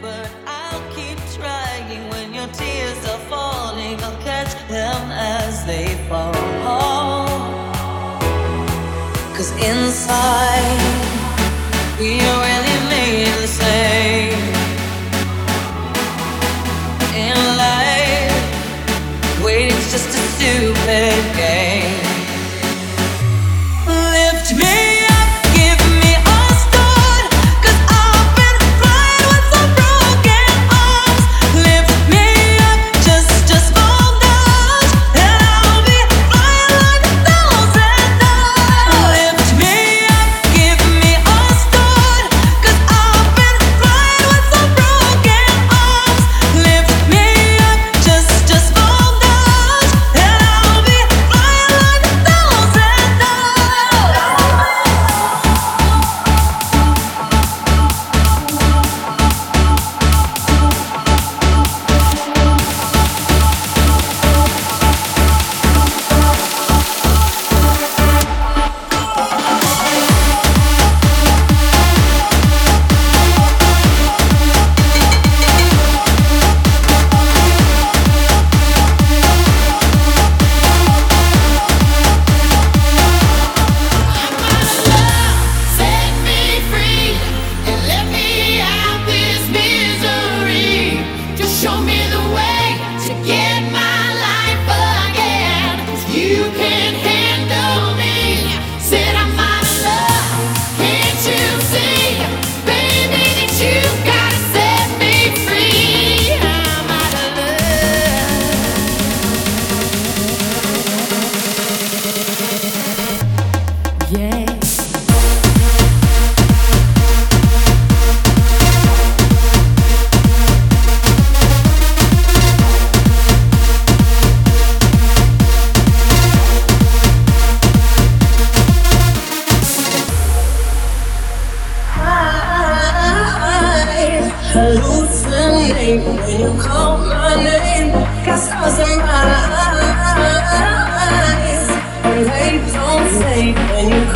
but I'll keep trying. When your tears are falling, I'll catch them as they fall. Cause inside, we are. when you call my name. cast stars in my eyes, and they don't say when you call.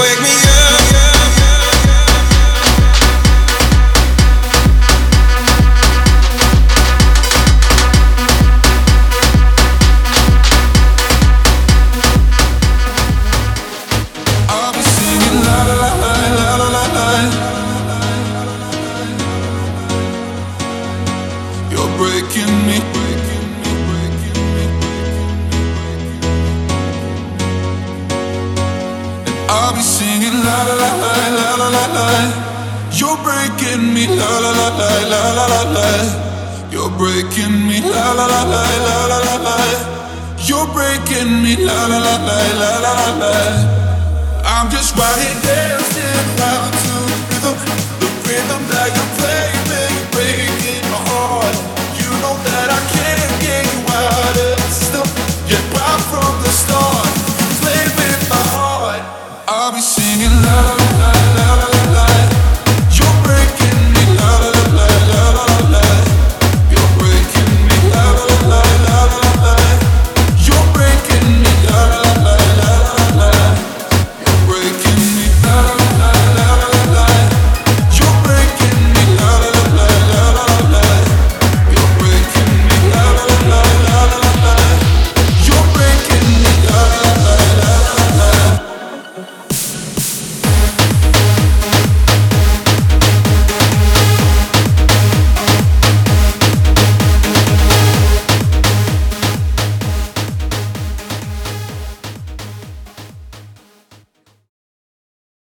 Wake me la la la la la la la. You're breaking me la la la la la la la la. You're breaking me, la la la la la la la la. You're breaking me, la la la la la la la. I'm just right here dancing while the